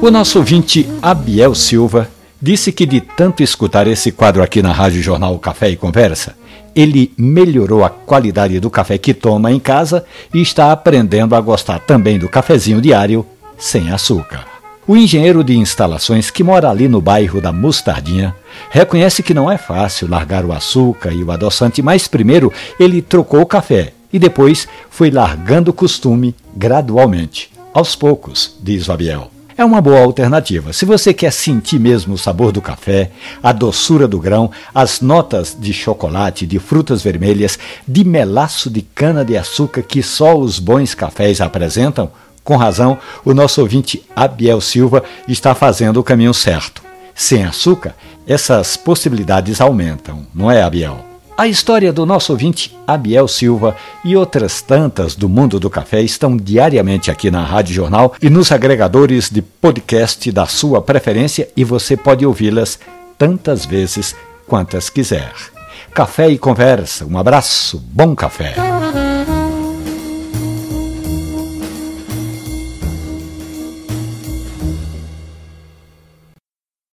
O nosso ouvinte Abiel Silva disse que de tanto escutar esse quadro aqui na Rádio Jornal Café e Conversa, ele melhorou a qualidade do café que toma em casa e está aprendendo a gostar também do cafezinho diário sem açúcar. O engenheiro de instalações que mora ali no bairro da Mostardinha reconhece que não é fácil largar o açúcar e o adoçante, mas primeiro ele trocou o café e depois foi largando o costume gradualmente, aos poucos, diz Fabiel. É uma boa alternativa. Se você quer sentir mesmo o sabor do café, a doçura do grão, as notas de chocolate, de frutas vermelhas, de melaço de cana-de-açúcar que só os bons cafés apresentam, com razão, o nosso ouvinte Abiel Silva está fazendo o caminho certo. Sem açúcar, essas possibilidades aumentam, não é, Abiel? A história do nosso ouvinte Abiel Silva e outras tantas do mundo do café estão diariamente aqui na Rádio Jornal e nos agregadores de podcast da sua preferência e você pode ouvi-las tantas vezes quantas quiser. Café e conversa, um abraço, bom café.